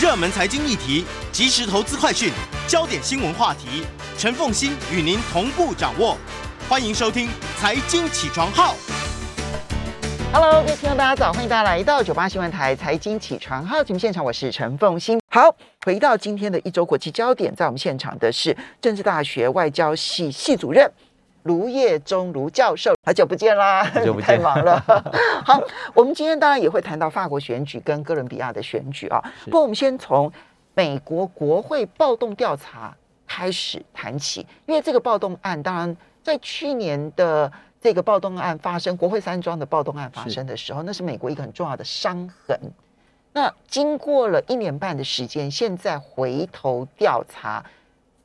热门财经议题、即时投资快讯、焦点新闻话题，陈凤欣与您同步掌握。欢迎收听《财经起床号》。Hello，各位听众大家早，欢迎大家来到九八新闻台财经起床号节目现场，我是陈凤欣。好，回到今天的一周国际焦点，在我们现场的是政治大学外交系系主任卢业中卢教授，好久不见啦，久不太忙了。好，我们今天当然也会谈到法国选举跟哥伦比亚的选举啊。不过我们先从美国国会暴动调查开始谈起，因为这个暴动案，当然在去年的这个暴动案发生，国会山庄的暴动案发生的时候，那是美国一个很重要的伤痕。那经过了一年半的时间，现在回头调查，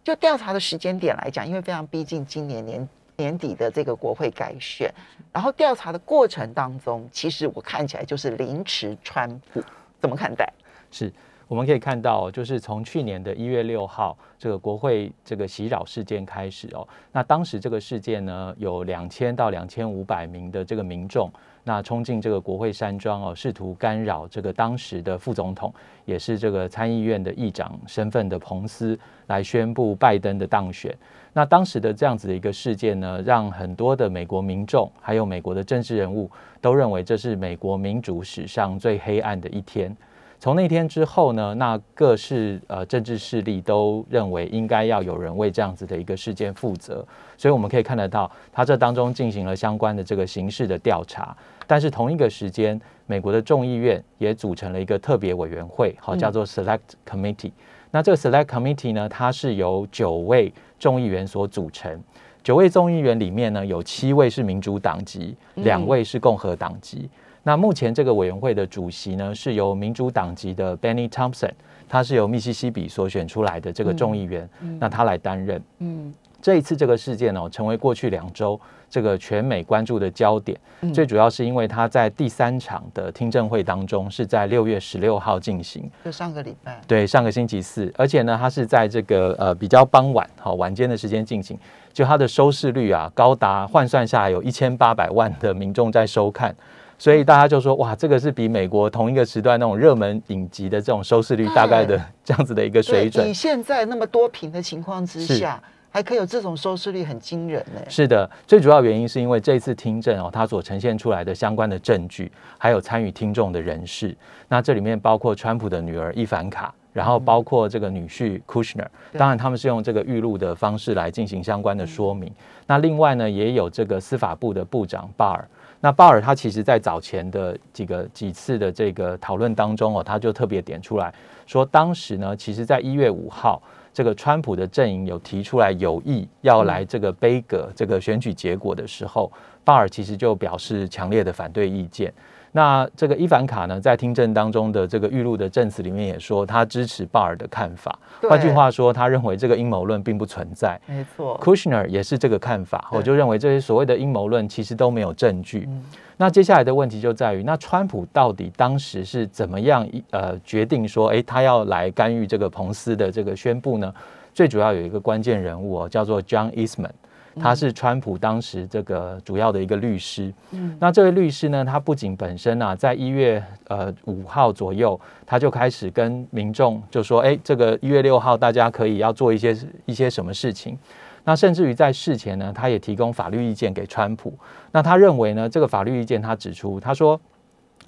就调查的时间点来讲，因为非常逼近今年年年底的这个国会改选，然后调查的过程当中，其实我看起来就是凌迟川普，怎么看待？是，我们可以看到，就是从去年的一月六号这个国会这个袭扰事件开始哦，那当时这个事件呢，有两千到两千五百名的这个民众，那冲进这个国会山庄哦，试图干扰这个当时的副总统，也是这个参议院的议长身份的彭斯来宣布拜登的当选。那当时的这样子的一个事件呢，让很多的美国民众还有美国的政治人物都认为这是美国民主史上最黑暗的一天。从那天之后呢，那各式呃政治势力都认为应该要有人为这样子的一个事件负责，所以我们可以看得到，他这当中进行了相关的这个刑事的调查。但是同一个时间，美国的众议院也组成了一个特别委员会，好叫做 Select Committee。那这个 Select Committee 呢，它是由九位众议员所组成。九位众议员里面呢，有七位是民主党籍，两位是共和党籍。那目前这个委员会的主席呢，是由民主党籍的 Benny Thompson，他是由密西西比所选出来的这个众议员，那他来担任。嗯这一次这个事件哦，成为过去两周这个全美关注的焦点。嗯。最主要是因为他在第三场的听证会当中是在六月十六号进行，就上个礼拜，对，上个星期四，而且呢，他是在这个呃比较傍晚好、晚间的时间进行，就它的收视率啊高达换算下来有一千八百万的民众在收看，所以大家就说哇，这个是比美国同一个时段那种热门影集的这种收视率大概的这样子的一个水对，准以。现在那么多屏的情况之下，还可以有这种收视率，很惊人呢。是的，最主要原因是因为这次听证哦，它所呈现出来的相关的证据，还有参与听众的人士，那这里面包括川普的女儿伊凡卡，然后包括这个女婿 Kushner，对当然他们是用这个预录的方式来进行相关的说明。那另外呢，也有这个司法部的部长巴尔。那巴尔他其实在早前的几个几次的这个讨论当中哦，他就特别点出来说，当时呢，其实在一月五号。这个川普的阵营有提出来有意要来这个杯葛这个选举结果的时候，鲍尔其实就表示强烈的反对意见。那这个伊凡卡呢，在听证当中的这个预录的证词里面也说，他支持鲍尔的看法。对换句话说，他认为这个阴谋论并不存在。没错，Kushner 也是这个看法，我就认为这些所谓的阴谋论其实都没有证据。嗯那接下来的问题就在于，那川普到底当时是怎么样呃决定说，诶，他要来干预这个彭斯的这个宣布呢？最主要有一个关键人物哦，叫做 John Eastman。他是川普当时这个主要的一个律师，嗯那这位律师呢，他不仅本身啊，在一月呃五号左右，他就开始跟民众就说，哎，这个一月六号大家可以要做一些一些什么事情。那甚至于在事前呢，他也提供法律意见给川普。那他认为呢，这个法律意见他指出，他说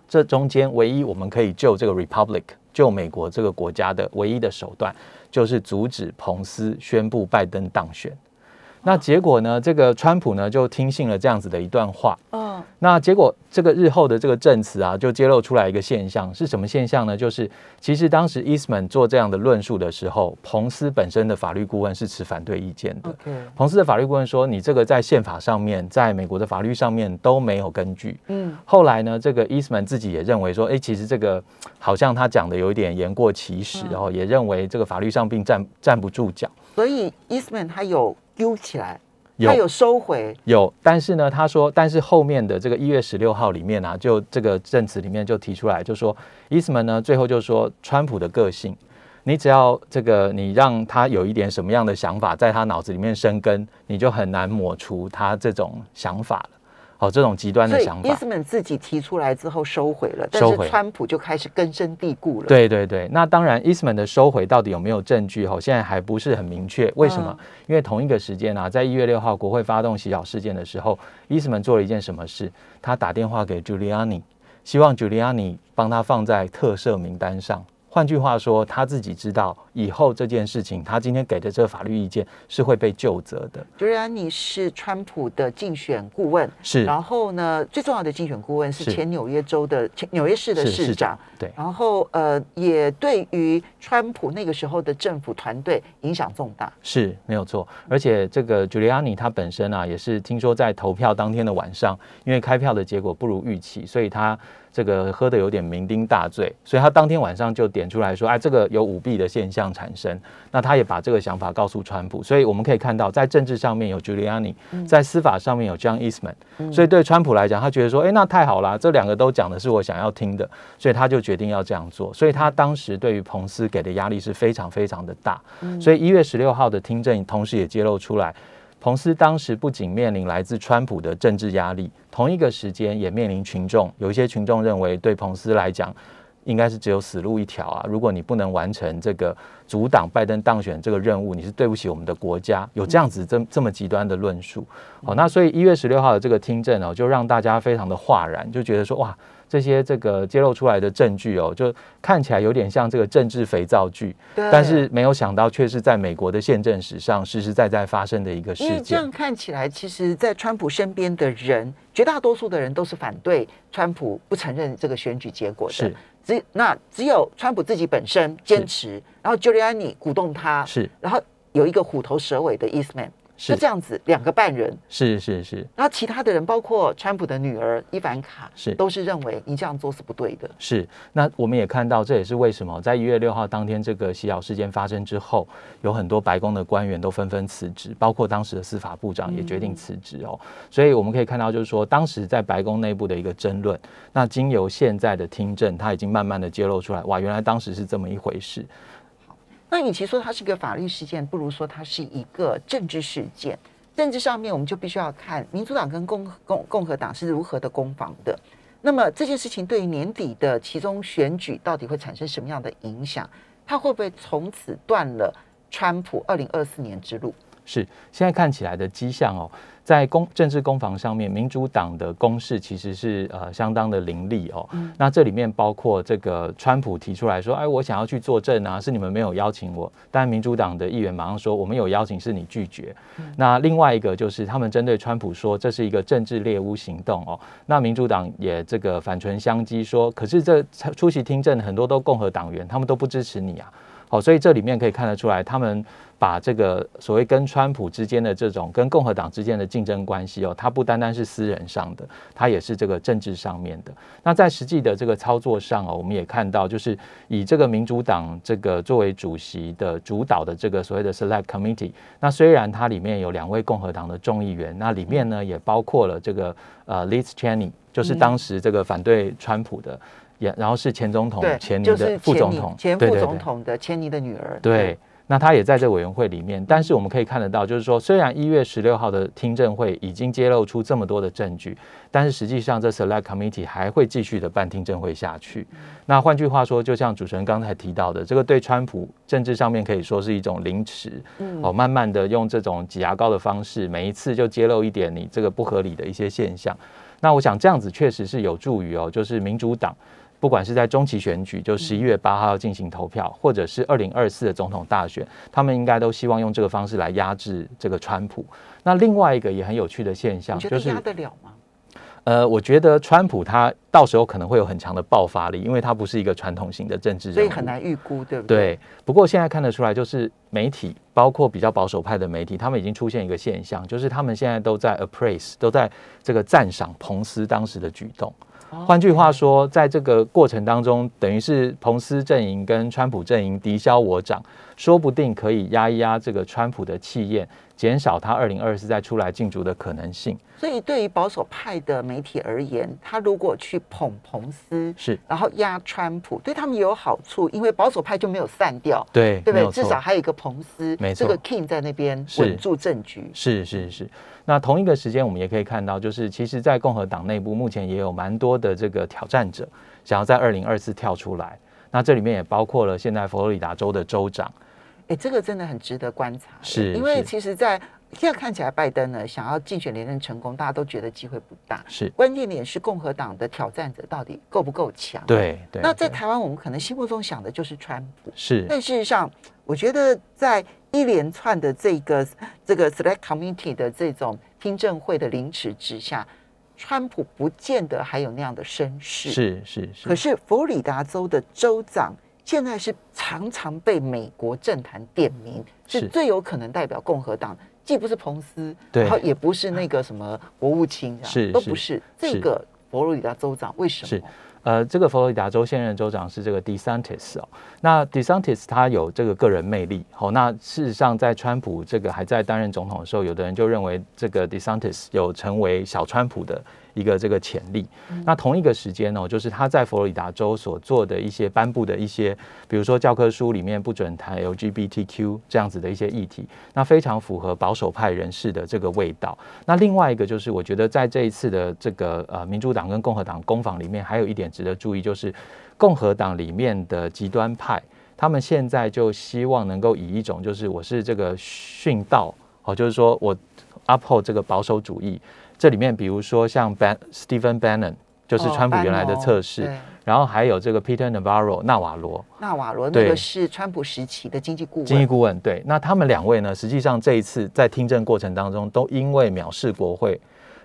这中间唯一我们可以救这个 Republic 救美国这个国家的唯一的手段，就是阻止彭斯宣布拜登当选。那结果呢？这个川普呢就听信了这样子的一段话。嗯那结果这个日后的这个证词啊，就揭露出来一个现象，是什么现象呢？就是其实当时 Eastman 做这样的论述的时候，彭斯本身的法律顾问是持反对意见的。，OK，彭斯的法律顾问说，你这个在宪法上面，在美国的法律上面都没有根据。嗯后来呢，这个 Eastman 自己也认为说，哎，其实这个好像他讲的有一点言过其实，嗯然后也认为这个法律上并站站不住脚。所以 Eastman 他有丢起来，有他有收回，有，但是呢，他说，但是后面的这个一月十六号里面啊，就这个证词里面就提出来，就说伊斯曼呢，最后就说，川普的个性，你只要这个你让他有一点什么样的想法在他脑子里面生根，你就很难抹除他这种想法了。哦，这种极端的想法。伊斯曼自己提出来之后收回了，但是川普就开始根深蒂固了。对对对，那当然，伊斯曼的收回到底有没有证据？哈，现在还不是很明确。为什么？因为同一个时间啊，在一月六号国会发动洗脚事件的时候，伊斯曼做了一件什么事？他打电话给 Giuliani，希望 Giuliani 帮他放在特赦名单上。换句话说，他自己知道以后这件事情，他今天给的这个法律意见是会被就责的。朱利安尼是川普的竞选顾问，是。然后呢，最重要的竞选顾问是前纽约州的、前纽约市的市长。对。然后呃，也对于川普那个时候的政府团队影响重大。是没有错。而且这个朱利安尼他本身啊，也是听说在投票当天的晚上，因为开票的结果不如预期，所以他。这个喝的有点酩酊大醉，所以他当天晚上就点出来说：“哎，这个有舞弊的现象产生。”那他也把这个想法告诉川普，所以我们可以看到，在政治上面有 Giuliani，在司法上面有 John Eastman，所以对川普来讲，他觉得说：“哎，那太好了，这两个都讲的是我想要听的。”所以他就决定要这样做。所以他当时对于彭斯给的压力是非常非常的大。所以一月十六号的听证，同时也揭露出来。彭斯当时不仅面临来自川普的政治压力，同一个时间也面临群众。有一些群众认为，对彭斯来讲，应该是只有死路一条啊！如果你不能完成这个阻挡拜登当选这个任务，你是对不起我们的国家。有这样子这这么极端的论述。好，那所以一月十六号的这个听证哦，就让大家非常的哗然，就觉得说哇。这些这个揭露出来的证据哦，就看起来有点像这个政治肥皂剧，但是没有想到却是在美国的宪政史上实实在在发生的一个事件。这样看起来，其实，在川普身边的人，绝大多数的人都是反对川普不承认这个选举结果的。是，只那只有川普自己本身坚持，然后 Giuliani 鼓动他，是，然后有一个虎头蛇尾的 Eastman。是这样子，两个半人是是是，然后其他的人，包括川普的女儿伊凡卡，是都是认为你这样做是不对的。是，那我们也看到，这也是为什么在一月六号当天这个洗脚事件发生之后，有很多白宫的官员都纷纷辞职，包括当时的司法部长也决定辞职哦。所以我们可以看到，就是说当时在白宫内部的一个争论，那经由现在的听证，他已经慢慢的揭露出来，哇，原来当时是这么一回事。那与其说它是个法律事件，不如说它是一个政治事件。政治上面，我们就必须要看民主党跟共共共和党是如何的攻防的。那么这件事情对于年底的其中选举到底会产生什么样的影响？它会不会从此断了川普二零二四年之路？是现在看起来的迹象哦。在攻政治攻防上面，民主党的攻势其实是呃相当的凌厉哦。那这里面包括这个川普提出来说：“哎，我想要去作证啊，是你们没有邀请我。”但民主党的议员马上说：“我们有邀请，是你拒绝。”那另外一个就是他们针对川普说这是一个政治猎巫行动哦。那民主党也这个反唇相讥说：“可是这出席听证很多都共和党员，他们都不支持你啊。”好，所以这里面可以看得出来，他们。把这个所谓跟川普之间的这种跟共和党之间的竞争关系哦，它不单单是私人上的，它也是这个政治上面的。那在实际的这个操作上哦，我们也看到，就是以这个民主党这个作为主席的主导的这个所谓的 Select Committee，那虽然它里面有两位共和党的众议员，那里面呢也包括了这个呃 Liz Cheney，就是当时这个反对川普的，也然后是前总统前尼的副总统，前副总统的前尼的女儿，对。那他也在这委员会里面，但是我们可以看得到，就是说，虽然一月十六号的听证会已经揭露出这么多的证据，但是实际上这 Select Committee 还会继续的办听证会下去。那换句话说，就像主持人刚才提到的，这个对川普政治上面可以说是一种凌迟，哦，慢慢的用这种挤牙膏的方式，每一次就揭露一点你这个不合理的一些现象。那我想这样子确实是有助于哦，就是民主党。不管是在中期选举，就十一月八号要进行投票，或者是二零二四的总统大选，他们应该都希望用这个方式来压制这个川普。那另外一个也很有趣的现象，就是压得了吗？呃，我觉得川普他到时候可能会有很强的爆发力，因为他不是一个传统型的政治人物，所以很难预估，对不对？对。不过现在看得出来，就是媒体，包括比较保守派的媒体，他们已经出现一个现象，就是他们现在都在 appraise，都在这个赞赏彭斯当时的举动。换句话说，在这个过程当中，等于是彭斯阵营跟川普阵营敌消我长，说不定可以压一压这个川普的气焰，减少他二零二四再出来竞逐的可能性。所以对于保守派的媒体而言，他如果去捧彭斯，是，然后压川普，对他们也有好处，因为保守派就没有散掉，对，对不对？至少还有一个彭斯，没错，这个 King 在那边稳住政局。是是是。那同一个时间，我们也可以看到，就是其实，在共和党内部，目前也有蛮多的这个挑战者，想要在二零二四跳出来。那这里面也包括了现在佛罗里达州的州长。哎，这个真的很值得观察，是因为其实，在现在看起来，拜登呢想要竞选连任成功，大家都觉得机会不大。是关键点是共和党的挑战者到底够不够强？对对。那在台湾，我们可能心目中想的就是川普，是。但事实上，我觉得在一连串的这个这个 Select Committee 的这种听证会的凌迟之下，川普不见得还有那样的声势。是是是。可是佛罗里达州的州长。现在是常常被美国政坛点名，是最有可能代表共和党，既不是彭斯，然后也不是那个什么国务卿，是都不是。这个佛罗里达州长为什么？是呃，这个佛罗里达州现任州长是这个 DeSantis 哦。那 DeSantis 他有这个个人魅力，好，那事实上在川普这个还在担任总统的时候，有的人就认为这个 DeSantis 有成为小川普的。一个这个潜力，那同一个时间呢，就是他在佛罗里达州所做的一些颁布的一些，比如说教科书里面不准谈 LGBTQ 这样子的一些议题，那非常符合保守派人士的这个味道。那另外一个就是，我觉得在这一次的这个呃民主党跟共和党攻防里面，还有一点值得注意，就是共和党里面的极端派，他们现在就希望能够以一种就是我是这个殉道哦，就是说我 uphold 这个保守主义。这里面，比如说像 Ban Stephen Bannon，就是川普原来的测试，然后还有这个 Peter Navarro 纳瓦罗，纳瓦罗那个是川普时期的经济顾问。经济顾问对，那他们两位呢，实际上这一次在听证过程当中，都因为藐视国会，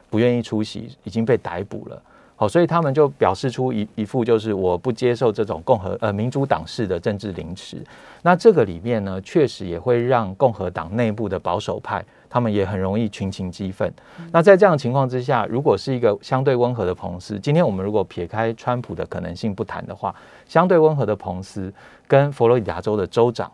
不愿意出席，已经被逮捕了。好，所以他们就表示出一一副就是我不接受这种共和呃民主党式的政治凌迟。那这个里面呢，确实也会让共和党内部的保守派。他们也很容易群情激愤。那在这样的情况之下，如果是一个相对温和的彭斯，今天我们如果撇开川普的可能性不谈的话，相对温和的彭斯跟佛罗里达州的州长，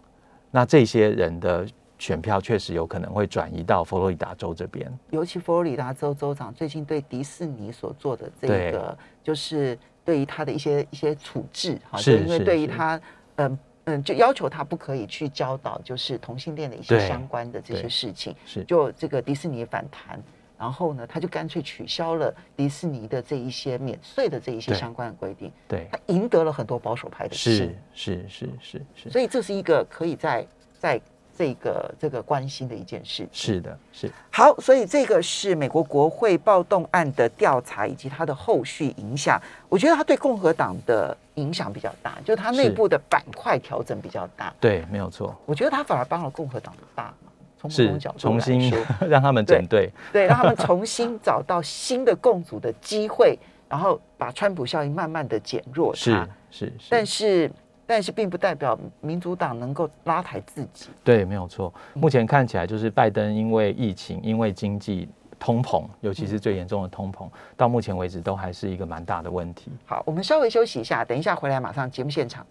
那这些人的选票确实有可能会转移到佛罗里达州这边。尤其佛罗里达州州长最近对迪士尼所做的这个，就是对于他的一些一些处置，哈，是因为对于他，嗯。嗯，就要求他不可以去教导，就是同性恋的一些相关的这些事情。是，就这个迪士尼反弹，然后呢，他就干脆取消了迪士尼的这一些免税的这一些相关的规定。对，他赢得了很多保守派的心。是是是是是。所以这是一个可以在在。这个这个关心的一件事，是的，是好，所以这个是美国国会暴动案的调查以及它的后续影响。我觉得它对共和党的影响比较大，就是它内部的板块调整比较大。对，没有错。我觉得它反而帮了共和党的大忙，从不同角度重新 让他们整队，对，让他们重新找到新的共组的机会，然后把川普效应慢慢的减弱。是是是，但是。但是并不代表民主党能够拉抬自己。对，没有错。目前看起来就是拜登因为疫情、因为经济通膨，尤其是最严重的通膨，到目前为止都还是一个蛮大的问题。好，我们稍微休息一下，等一下回来马上节目现场。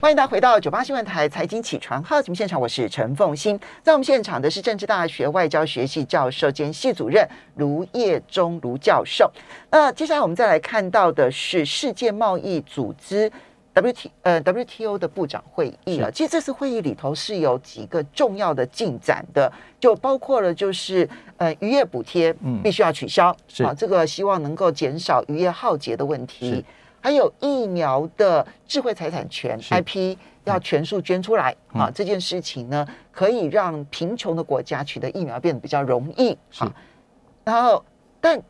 欢迎大家回到九八新闻台财经起床号节目现场，我是陈凤欣。在我们现场的是政治大学外交学系教授兼系主任卢业忠卢教授。那接下来我们再来看到的是世界贸易组织。W T 呃 W T O 的部长会议啊，其实这次会议里头是有几个重要的进展的，就包括了就是呃渔业补贴必须要取消，啊，这个希望能够减少渔业浩劫的问题，还有疫苗的智慧财产权 I P 要全数捐出来啊，这件事情呢可以让贫穷的国家取得疫苗变得比较容易啊，然后但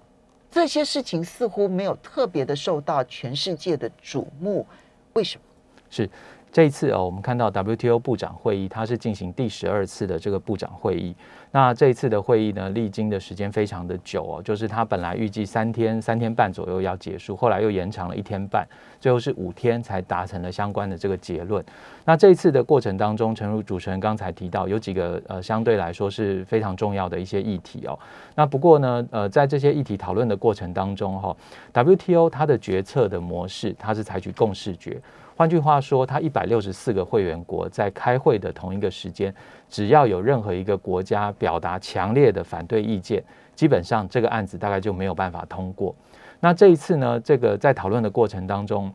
这些事情似乎没有特别的受到全世界的瞩目。为什么？是这一次哦，我们看到 WTO 部长会议，它是进行第十二次的这个部长会议。那这一次的会议呢，历经的时间非常的久哦，就是它本来预计三天、三天半左右要结束，后来又延长了一天半，最后是五天才达成了相关的这个结论。那这一次的过程当中，诚如主持人刚才提到，有几个呃相对来说是非常重要的一些议题哦。那不过呢，呃，在这些议题讨论的过程当中哈，WTO 它的决策的模式，它是采取共识决。换句话说，它一百六十四个会员国在开会的同一个时间，只要有任何一个国家表达强烈的反对意见，基本上这个案子大概就没有办法通过。那这一次呢，这个在讨论的过程当中。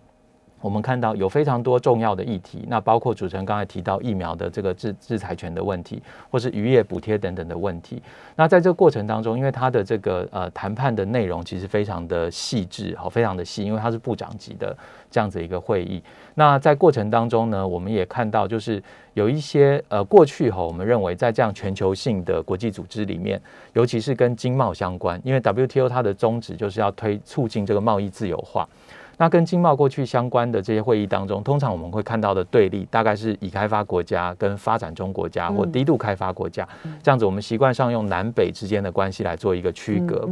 我们看到有非常多重要的议题，那包括主持人刚才提到疫苗的这个制制裁权的问题，或是渔业补贴等等的问题。那在这个过程当中，因为它的这个呃谈判的内容其实非常的细致，好，非常的细，因为它是部长级的这样子一个会议。那在过程当中呢，我们也看到就是有一些呃过去哈，我们认为在这样全球性的国际组织里面，尤其是跟经贸相关，因为 WTO 它的宗旨就是要推促进这个贸易自由化。那跟经贸过去相关的这些会议当中，通常我们会看到的对立，大概是已开发国家跟发展中国家或低度开发国家这样子。我们习惯上用南北之间的关系来做一个区隔。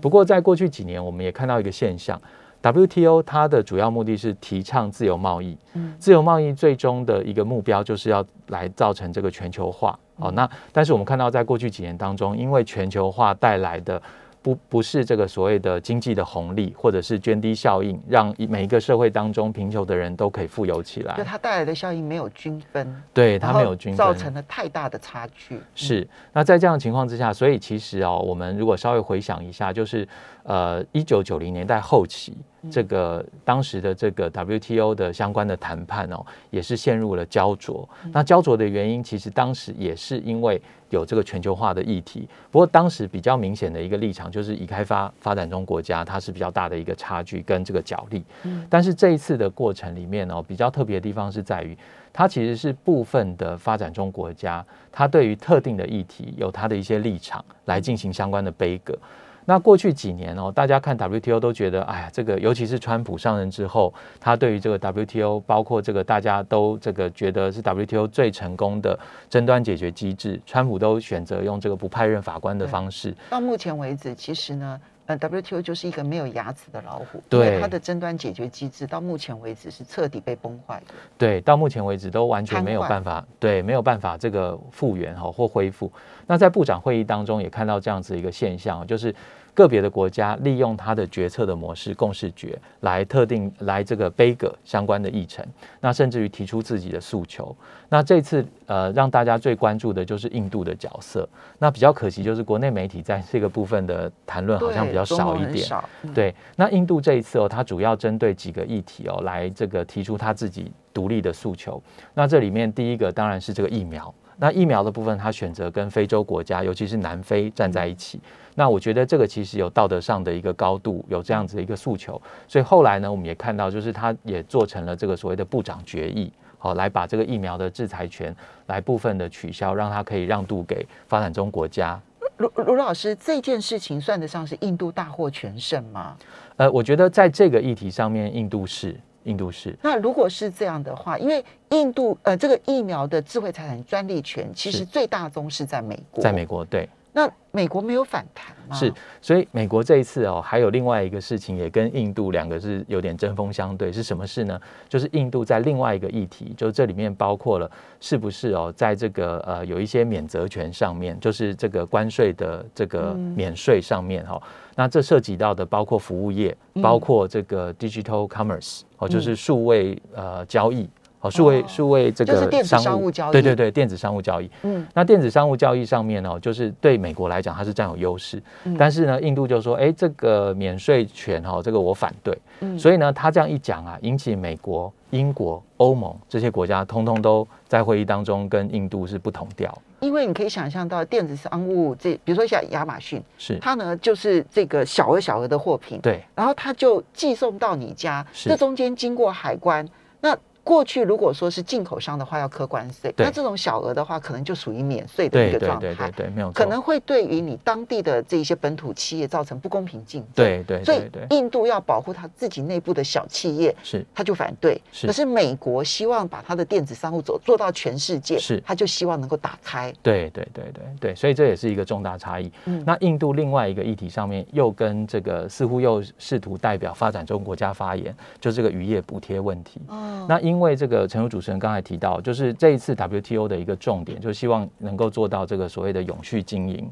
不过，在过去几年，我们也看到一个现象：WTO 它的主要目的是提倡自由贸易。自由贸易最终的一个目标就是要来造成这个全球化。哦，那但是我们看到，在过去几年当中，因为全球化带来的不不是这个所谓的经济的红利，或者是涓滴效应，让每一个社会当中贫穷的人都可以富有起来。就它带来的效应没有均分，对它没有均分，造成了太大的差距。是那在这样的情况之下，所以其实哦，我们如果稍微回想一下，就是呃，一九九零年代后期。这个当时的这个 WTO 的相关的谈判哦，也是陷入了焦灼。那焦灼的原因，其实当时也是因为有这个全球化的议题。不过当时比较明显的一个立场，就是已开发发展中国家，它是比较大的一个差距跟这个角力。但是这一次的过程里面哦，比较特别的地方是在于，它其实是部分的发展中国家，它对于特定的议题有它的一些立场来进行相关的杯葛。那过去几年哦，大家看 WTO 都觉得，哎呀，这个尤其是川普上任之后，他对于这个 WTO，包括这个大家都这个觉得是 WTO 最成功的争端解决机制，川普都选择用这个不派任法官的方式。到目前为止，其实呢。呃，WTO 就是一个没有牙齿的老虎，对它的争端解决机制到目前为止是彻底被崩坏的。对，到目前为止都完全没有办法，对，没有办法这个复原哈或恢复。那在部长会议当中也看到这样子一个现象，就是。个别的国家利用它的决策的模式共识决来特定来这个杯葛相关的议程，那甚至于提出自己的诉求。那这次呃让大家最关注的就是印度的角色。那比较可惜就是国内媒体在这个部分的谈论好像比较少一点。对，那印度这一次哦，它主要针对几个议题哦来这个提出它自己独立的诉求。那这里面第一个当然是这个疫苗。那疫苗的部分，他选择跟非洲国家，尤其是南非站在一起。那我觉得这个其实有道德上的一个高度，有这样子的一个诉求。所以后来呢，我们也看到，就是他也做成了这个所谓的部长决议，好来把这个疫苗的制裁权来部分的取消，让它可以让渡给发展中国家。卢卢老师，这件事情算得上是印度大获全胜吗？呃，我觉得在这个议题上面，印度是。印度是那如果是这样的话，因为印度呃这个疫苗的智慧财产专利权其实最大宗是在美国，在美国对。那美国没有反弹吗？是，所以美国这一次哦，还有另外一个事情也跟印度两个是有点针锋相对，是什么事呢？就是印度在另外一个议题，就这里面包括了是不是哦，在这个呃有一些免责权上面，就是这个关税的这个免税上面哈。那这涉及到的包括服务业，包括这个 digital commerce 哦，就是数位呃交易。哦，数位数位这个商务交易，对对对，电子商务交易。嗯，那电子商务交易上面呢，就是对美国来讲，它是占有优势。但是呢，印度就说，哎，这个免税权哈，这个我反对。嗯，所以呢，他这样一讲啊，引起美国、英国、欧盟这些国家，通通都在会议当中跟印度是不同调。因为你可以想象到，电子商务这，比如说像亚马逊，是它呢，就是这个小额小额的货品，对，然后它就寄送到你家，这中间经过海关，那。过去如果说是进口商的话要科关税，那这种小额的话可能就属于免税的一个状态，对对对对，没有可能会对于你当地的这些本土企业造成不公平竞争。对对，所以印度要保护他自己内部的小企业，是他就反对。可是美国希望把他的电子商务走做到全世界，是他就希望能够打开。对对对对对，所以这也是一个重大差异。那印度另外一个议题上面又跟这个似乎又试图代表发展中国家发言，就这个渔业补贴问题。嗯，那因因为这个陈如。主持人刚才提到，就是这一次 WTO 的一个重点，就是希望能够做到这个所谓的永续经营。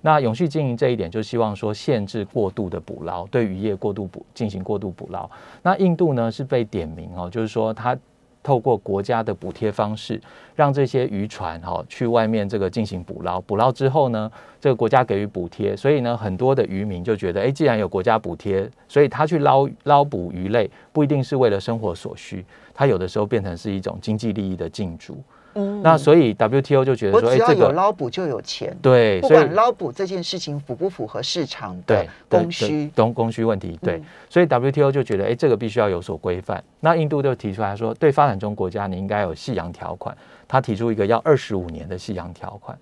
那永续经营这一点，就希望说限制过度的捕捞，对渔业过度捕进行过度捕捞。那印度呢是被点名哦，就是说它透过国家的补贴方式，让这些渔船哈去外面这个进行捕捞，捕捞之后呢，这个国家给予补贴，所以呢，很多的渔民就觉得，哎，既然有国家补贴，所以他去捞捞捕鱼类，不一定是为了生活所需，他有的时候变成是一种经济利益的竞逐。嗯，那所以 WTO 就觉得说，只要有捞捕就有钱，对，不管捞捕这件事情符不符合市场的供需，供供需问题，对，所以 WTO 就觉得，哎，这个必须要有所规范。那印度就提出来说，对发展中国家，你应该有夕阳条款。他提出一个要二十五年的夕阳条款。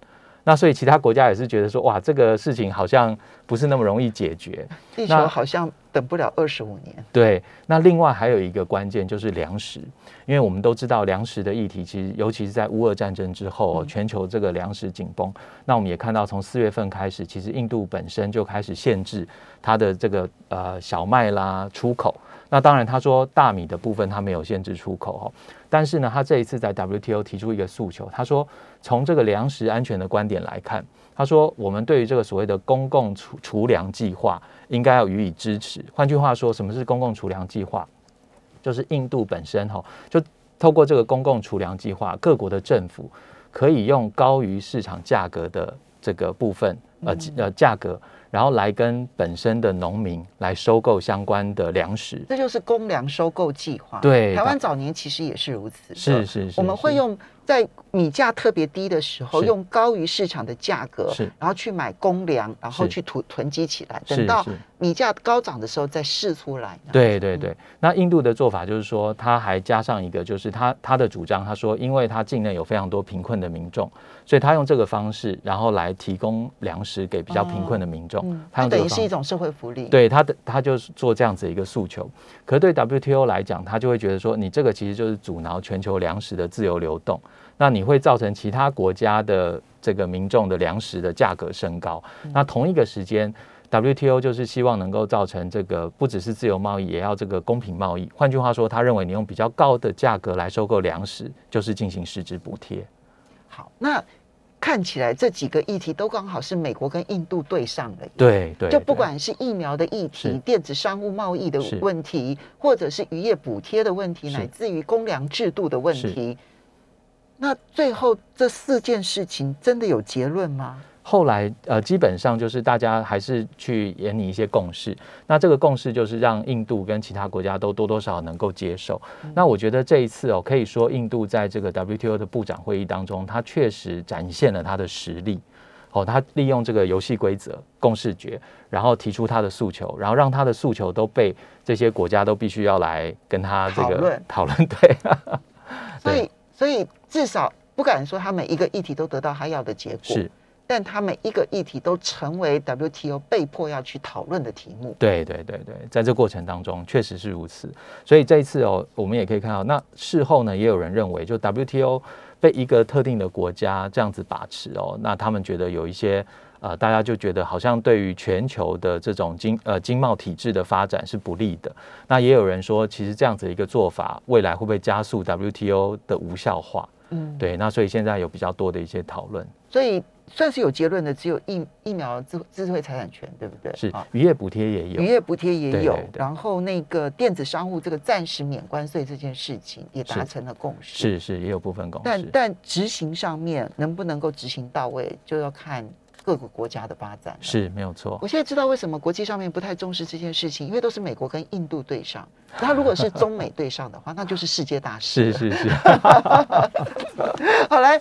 那所以其他国家也是觉得说，哇，这个事情好像不是那么容易解决。地球好像等不了二十五年。对，那另外还有一个关键就是粮食，因为我们都知道粮食的议题，其实尤其是在乌俄战争之后，全球这个粮食紧绷。那我们也看到，从四月份开始，其实印度本身就开始限制它的这个呃小麦啦出口。那当然，他说大米的部分他没有限制出口哦，但是呢，他这一次在 WTO 提出一个诉求，他说从这个粮食安全的观点来看，他说我们对于这个所谓的公共储储粮计划应该要予以支持。换句话说，什么是公共储粮计划？就是印度本身哈，就透过这个公共储粮计划，各国的政府可以用高于市场价格的这个部分呃呃价格。然后来跟本身的农民来收购相关的粮食，这就是公粮收购计划。对，台湾早年其实也是如此。是是是，我们会用。在米价特别低的时候，用高于市场的价格，是，然后去买公粮，然后去囤囤积起来，等到米价高涨的时候再试出来。对对对，那印度的做法就是说，他还加上一个，就是他他的主张，他说，因为他境内有非常多贫困的民众，所以他用这个方式，然后来提供粮食给比较贫困的民众，他等于是一种社会福利。对他的，他就是做这样子一个诉求。可是对 WTO 来讲，他就会觉得说，你这个其实就是阻挠全球粮食的自由流动。那你会造成其他国家的这个民众的粮食的价格升高。那同一个时间，WTO 就是希望能够造成这个不只是自由贸易，也要这个公平贸易。换句话说，他认为你用比较高的价格来收购粮食，就是进行实质补贴。好，那看起来这几个议题都刚好是美国跟印度对上了。对对，就不管是疫苗的议题、电子商务贸易的问题，或者是渔业补贴的问题，乃至于公粮制度的问题。那最后这四件事情真的有结论吗？后来呃，基本上就是大家还是去演拟一些共识。那这个共识就是让印度跟其他国家都多多少少能够接受。那我觉得这一次哦，可以说印度在这个 WTO 的部长会议当中，他确实展现了他的实力。哦，他利用这个游戏规则共视觉，然后提出他的诉求，然后让他的诉求都被这些国家都必须要来跟他这个讨论。对，所以。所以至少不敢说他每一个议题都得到他要的结果，是，但他每一个议题都成为 WTO 被迫要去讨论的题目。对对对对，在这过程当中确实是如此。所以这一次哦，我们也可以看到，那事后呢，也有人认为，就 WTO 被一个特定的国家这样子把持哦，那他们觉得有一些。呃，大家就觉得好像对于全球的这种经呃经贸体制的发展是不利的。那也有人说，其实这样子一个做法，未来会不会加速 WTO 的无效化？嗯，对。那所以现在有比较多的一些讨论。所以算是有结论的，只有疫疫苗智智慧财产权，对不对？是。渔业补贴也有。渔业补贴也有。然后那个电子商务这个暂时免关税这件事情也达成了共识。是是，也有部分共识。但但执行上面能不能够执行到位，就要看。各个国家的发展是没有错。我现在知道为什么国际上面不太重视这件事情，因为都是美国跟印度对上。那如果是中美对上的话，那就是世界大事。是是是。好，来，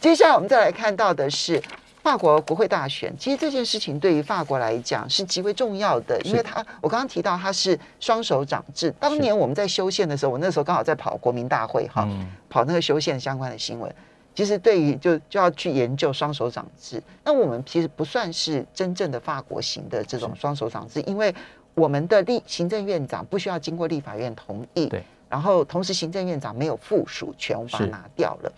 接下来我们再来看到的是法国国会大选。其实这件事情对于法国来讲是极为重要的，因为他我刚刚提到他是双手掌制。当年我们在修宪的时候，我那时候刚好在跑国民大会哈，跑那个修宪相关的新闻。其实对于就就要去研究双手掌制，那我们其实不算是真正的法国型的这种双手掌制，因为我们的立行政院长不需要经过立法院同意，对，然后同时行政院长没有附属权，我把它拿掉了。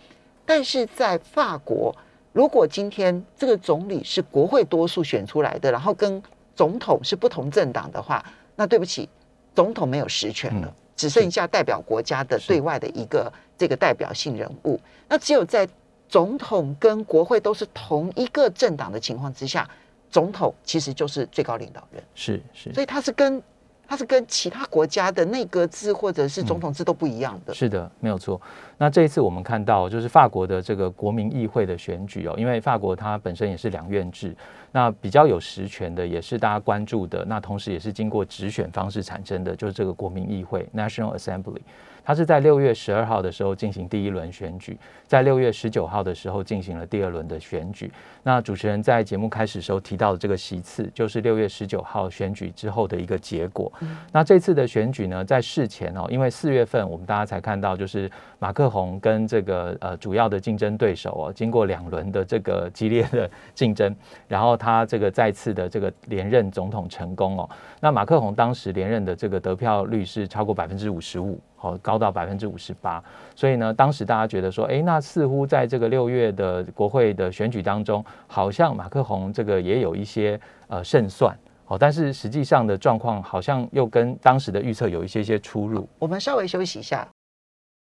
但是在法国，如果今天这个总理是国会多数选出来的，然后跟总统是不同政党的话，那对不起，总统没有实权了。只剩下代表国家的对外的一个这个代表性人物，那只有在总统跟国会都是同一个政党的情况之下，总统其实就是最高领导人。是是，所以他是跟它是跟其他国家的内阁制或者是总统制都不一样的。是的，没有错。那这一次我们看到，就是法国的这个国民议会的选举哦，因为法国它本身也是两院制，那比较有实权的，也是大家关注的，那同时也是经过直选方式产生的，就是这个国民议会 （National Assembly）。它是在六月十二号的时候进行第一轮选举，在六月十九号的时候进行了第二轮的选举。那主持人在节目开始时候提到的这个席次，就是六月十九号选举之后的一个结果。那这次的选举呢，在事前哦，因为四月份我们大家才看到，就是马克宏跟这个呃主要的竞争对手哦，经过两轮的这个激烈的竞争，然后他这个再次的这个连任总统成功哦。那马克宏当时连任的这个得票率是超过百分之五十五。好，高到百分之五十八，所以呢，当时大家觉得说，哎，那似乎在这个六月的国会的选举当中，好像马克宏这个也有一些呃胜算，好，但是实际上的状况好像又跟当时的预测有一些些出入。我们稍微休息一下。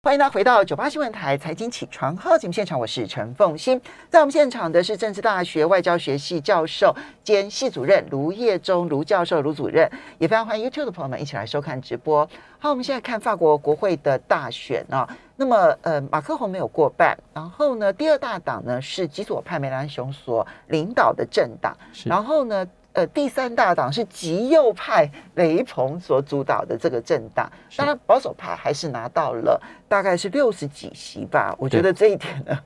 欢迎大家回到九八新闻台财经起床号节目现场，我是陈凤欣。在我们现场的是政治大学外交学系教授兼系主任卢业忠卢教授卢主任，也非常欢迎 YouTube 的朋友们一起来收看直播。好，我们现在看法国国会的大选啊，那么呃，马克宏没有过半，然后呢，第二大党呢是极左派梅兰雄所领导的政党，然后呢。呃，第三大党是极右派雷鹏所主导的这个政党，当然保守派还是拿到了大概是六十几席吧。我觉得这一点呢，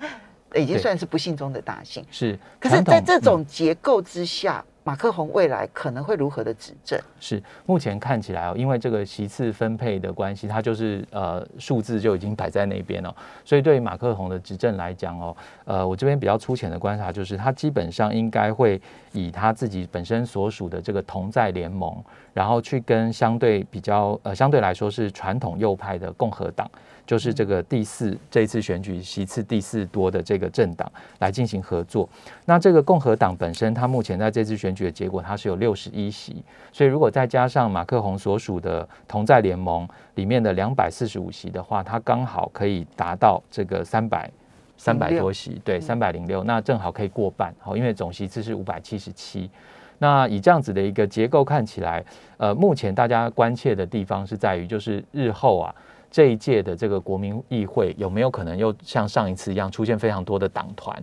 已经算是不幸中的大幸。是，可是在这种结构之下。马克宏未来可能会如何的执政？是目前看起来哦，因为这个席次分配的关系，它就是呃数字就已经摆在那边了。所以对于马克宏的执政来讲哦，呃，我这边比较粗浅的观察就是，他基本上应该会以他自己本身所属的这个同在联盟，然后去跟相对比较呃相对来说是传统右派的共和党。就是这个第四这一次选举席次第四多的这个政党来进行合作。那这个共和党本身，它目前在这次选举的结果，它是有六十一席。所以如果再加上马克宏所属的同在联盟里面的两百四十五席的话，它刚好可以达到这个三百三百多席，对，三百零六，那正好可以过半。好，因为总席次是五百七十七。那以这样子的一个结构看起来，呃，目前大家关切的地方是在于，就是日后啊。这一届的这个国民议会有没有可能又像上一次一样出现非常多的党团？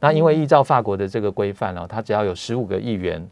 那因为依照法国的这个规范呢，它只要有十五个议员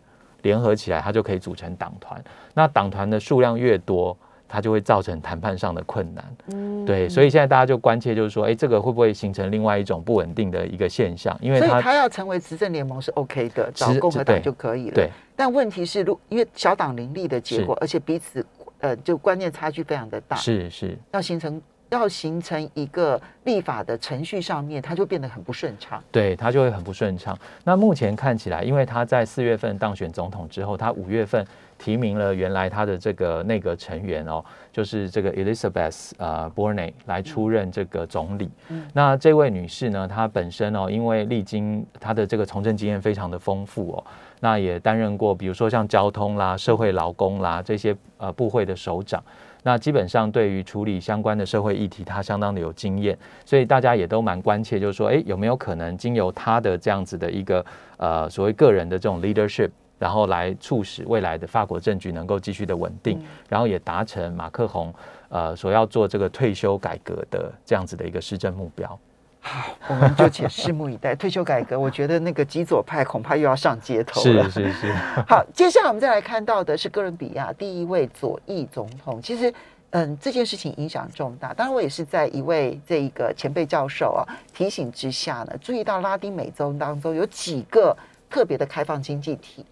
联合起来，它就可以组成党团。那党团的数量越多，它就会造成谈判上的困难。嗯，对，所以现在大家就关切，就是说，哎，这个会不会形成另外一种不稳定的一个现象？因为所以他要成为执政联盟是 OK 的，找共和党就可以了。对，但问题是，如因为小党林立的结果，而且彼此。呃，就观念差距非常的大，是是，要形成要形成一个立法的程序上面，它就变得很不顺畅。对，它就会很不顺畅。那目前看起来，因为他在四月份当选总统之后，他五月份提名了原来他的这个内阁成员哦，就是这个 Elizabeth 呃 Borne 来出任这个总理。那这位女士呢，她本身哦，因为历经她的这个从政经验非常的丰富哦。那也担任过，比如说像交通啦、社会劳工啦这些呃部会的首长，那基本上对于处理相关的社会议题，他相当的有经验，所以大家也都蛮关切，就是说，诶，有没有可能经由他的这样子的一个呃所谓个人的这种 leadership，然后来促使未来的法国政局能够继续的稳定，然后也达成马克宏呃所要做这个退休改革的这样子的一个施政目标。好，我们就且拭目以待。退休改革，我觉得那个极左派恐怕又要上街头了。是是是。好，接下来我们再来看到的是哥伦比亚第一位左翼总统。其实，嗯，这件事情影响重大。当然，我也是在一位这一个前辈教授啊提醒之下呢，注意到拉丁美洲当中有几个特别的开放经济体。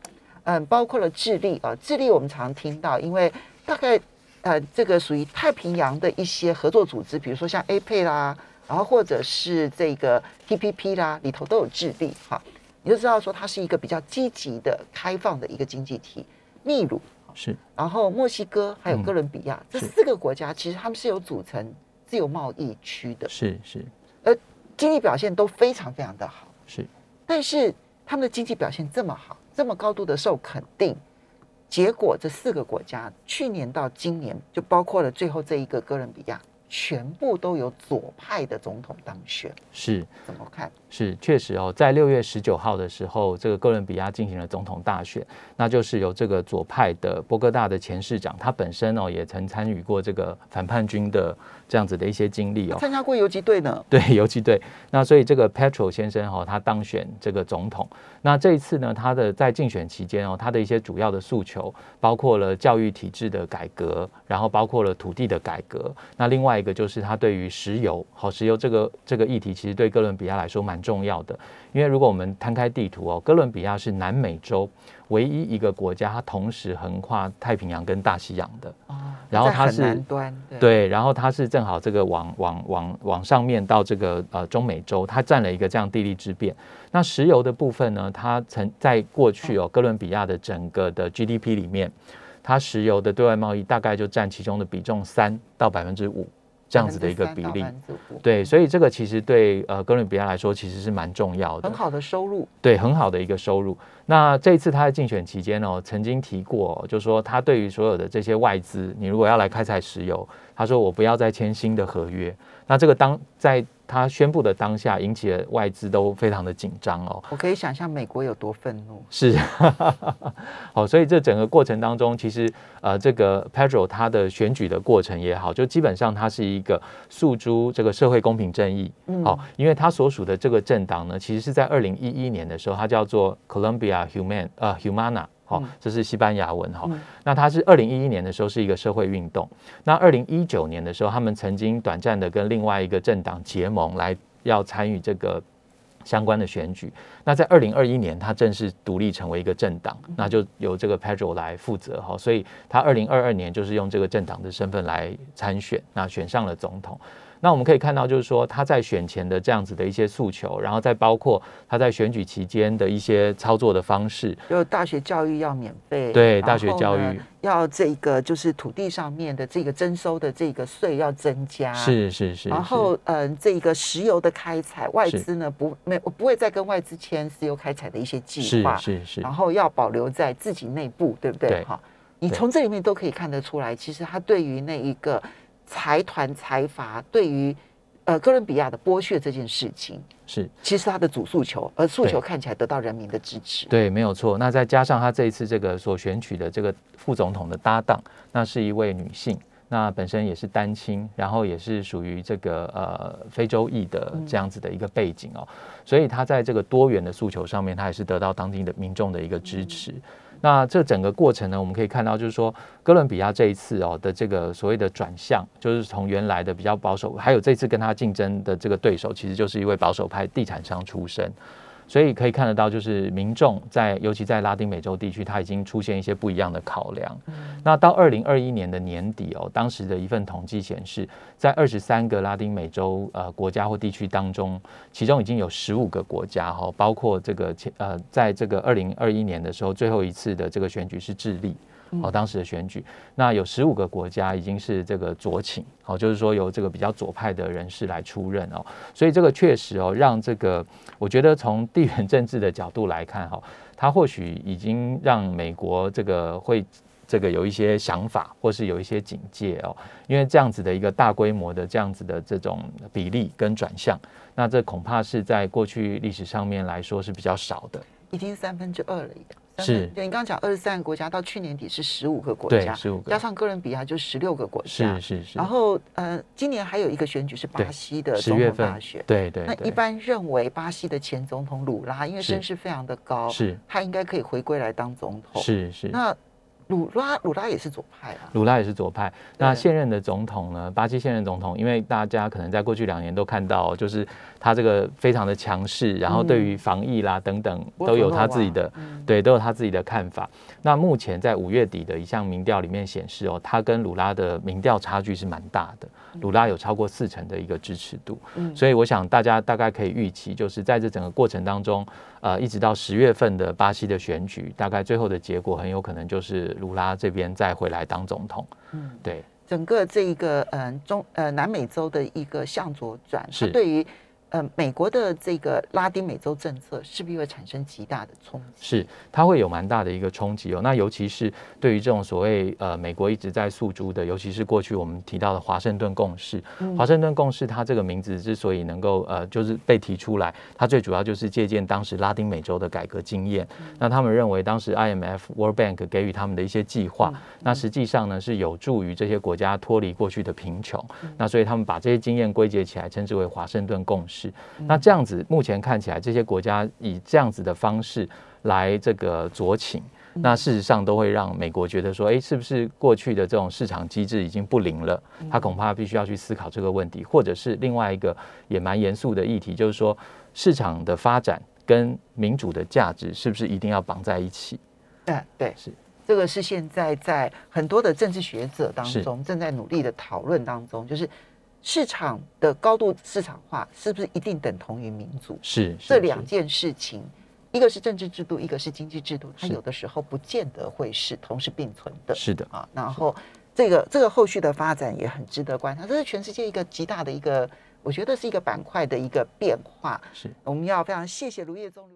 嗯，包括了智利啊，智利我们常听到，因为大概呃这个属于太平洋的一些合作组织，比如说像 APEC 啦。然后或者是这个 TPP 啦，里头都有智利哈，你就知道说它是一个比较积极的、开放的一个经济体。秘鲁是，然后墨西哥还有哥伦比亚这四个国家，其实他们是有组成自由贸易区的。是是，而经济表现都非常非常的好。是，但是他们的经济表现这么好，这么高度的受肯定，结果这四个国家去年到今年，就包括了最后这一个哥伦比亚。全部都有左派的总统当选，是怎么看？是，确实哦，在六月十九号的时候，这个哥伦比亚进行了总统大选，那就是由这个左派的波哥大的前市长，他本身哦也曾参与过这个反叛军的这样子的一些经历哦，参加过游击队呢。对，游击队。那所以这个 Petro 先生哈，他当选这个总统。那这一次呢，他的在竞选期间哦，他的一些主要的诉求包括了教育体制的改革，然后包括了土地的改革。那另外一个就是他对于石油，好，石油这个这个议题，其实对哥伦比亚来说蛮重要的。因为如果我们摊开地图哦，哥伦比亚是南美洲唯一一个国家，它同时横跨太平洋跟大西洋的。哦，然后它是对，然后它是正好这个往往往往上面到这个呃中美洲，它占了一个这样地利之便。那石油的部分呢，它曾在过去哦，哥伦比亚的整个的 GDP 里面，它石油的对外贸易大概就占其中的比重三到百分之五这样子的一个比例。3%到5%对，所以这个其实对呃哥伦比亚来说其实是蛮重要的很。好的收入。对，很好的一个收入。那这一次他在竞选期间哦，曾经提过哦，就说他对于所有的这些外资，你如果要来开采石油，他说我不要再签新的合约。那这个当在他宣布的当下，引起了外资都非常的紧张哦。我可以想象美国有多愤怒。是，好，所以这整个过程当中，其实呃，这个 Pedro 他的选举的过程也好，就基本上他是一个诉诸这个社会公平正义，嗯好、因为他所属的这个政党呢，其实是在二零一一年的时候，它叫做 Colombia Human 呃 Humana。好、嗯这是西班牙文哈。嗯那它是二零一一年的时候是一个社会运动，那二零一九年的时候，他们曾经短暂的跟另外一个政党结盟，来要参与这个相关的选举。那在二零二一年，他正式独立成为一个政党，那就由这个 Pedro 来负责哈，所以他二零二二年就是用这个政党的身份来参选，那选上了总统。那我们可以看到，就是说他在选前的这样子的一些诉求，然后再包括他在选举期间的一些操作的方式，就大学教育要免费，对大学教育。要这个就是土地上面的这个征收的这个税要增加，是是是，然后嗯，这个石油的开采，外资呢不没我不会再跟外资签石油开采的一些计划，是是然后要保留在自己内部，对不对？对哈，你从这里面都可以看得出来，其实他对于那一个财团财阀对于呃哥伦比亚的剥削这件事情，是。其实他的主诉求，而诉求看起来得到人民的支持。对，没有错。那再加上他这一次这个所选取的这个副总统的搭档，那是一位女性，那本身也是单亲，然后也是属于这个呃非洲裔的这样子的一个背景哦，所以他在这个多元的诉求上面，他也是得到当地的民众的一个支持。那这整个过程呢，我们可以看到，就是说哥伦比亚这一次哦的这个所谓的转向，就是从原来的比较保守，还有这次跟他竞争的这个对手，其实就是一位保守派地产商出身。所以可以看得到，就是民众在，尤其在拉丁美洲地区，它已经出现一些不一样的考量。那到二零二一年的年底哦，当时的一份统计显示，在二十三个拉丁美洲呃国家或地区当中，其中已经有十五个国家哈、包括这个前呃，在这个二零二一年的时候，最后一次的这个选举是智利。哦，当时的选举，那有十五个国家已经是这个左倾，哦，就是说由这个比较左派的人士来出任哦，所以这个确实哦，让这个我觉得从地缘政治的角度来看哈、它或许已经让美国这个会这个有一些想法，或是有一些警戒哦，因为这样子的一个大规模的这样子的这种比例跟转向，那这恐怕是在过去历史上面来说是比较少的。已经三分之二了耶。三是对你刚刚讲二十三个国家，到去年底是十五个国对家，15个加上哥伦比亚就十六个国家。是是是，然后呃，今年还有一个选举是巴西的总统大选。对对对，那一般认为巴西的前总统鲁拉，因为是声势非常的高，是他应该可以回归来当总统。是是。那鲁拉鲁拉也是左派啊。鲁拉也是左派。那对现任的总统呢？巴西现任总统，因为大家可能在过去两年都看到，就是他这个非常的强势，然后对于防疫啦等等都有他自己的嗯。对，都有他自己的看法。那目前在五月底的一项民调里面显示哦，他跟鲁拉的民调差距是蛮大的，鲁拉有超过四成的一个支持度。嗯。所以我想大家大概可以预期，就是在这整个过程当中，呃，一直到十月份的巴西的选举，大概最后的结果很有可能就是鲁拉这边再回来当总统。嗯。对，整个这一个嗯中呃南美洲的一个向左转，它是对于呃，美国的这个拉丁美洲政策是不是会产生极大的冲击？是，它会有蛮大的一个冲击哦。那尤其是对于这种所谓呃美国一直在诉诸的，尤其是过去我们提到的华盛顿共识。华盛顿共识它这个名字之所以能够呃就是被提出来，它最主要就是借鉴当时拉丁美洲的改革经验。那他们认为当时 IMF、World Bank 给予他们的一些计划，那实际上呢是有助于这些国家脱离过去的贫穷。那所以他们把这些经验归结起来，称之为华盛顿共识。那这样子，目前看起来，这些国家以这样子的方式来这个酌情，那事实上都会让美国觉得说，哎，是不是过去的这种市场机制已经不灵了？他恐怕必须要去思考这个问题，或者是另外一个也蛮严肃的议题，就是说市场的发展跟民主的价值是不是一定要绑在一起？嗯，对，是这个是现在在很多的政治学者当中正在努力的讨论当中，就是。市场的高度市场化是不是一定等同于民主？是这两件事情，一个是政治制度，一个是经济制度，它有的时候不见得会是同时并存的。是的啊，然后这个这个后续的发展也很值得观察，这是全世界一个极大的一个，我觉得是一个板块的一个变化。是，我们要非常谢谢卢叶忠。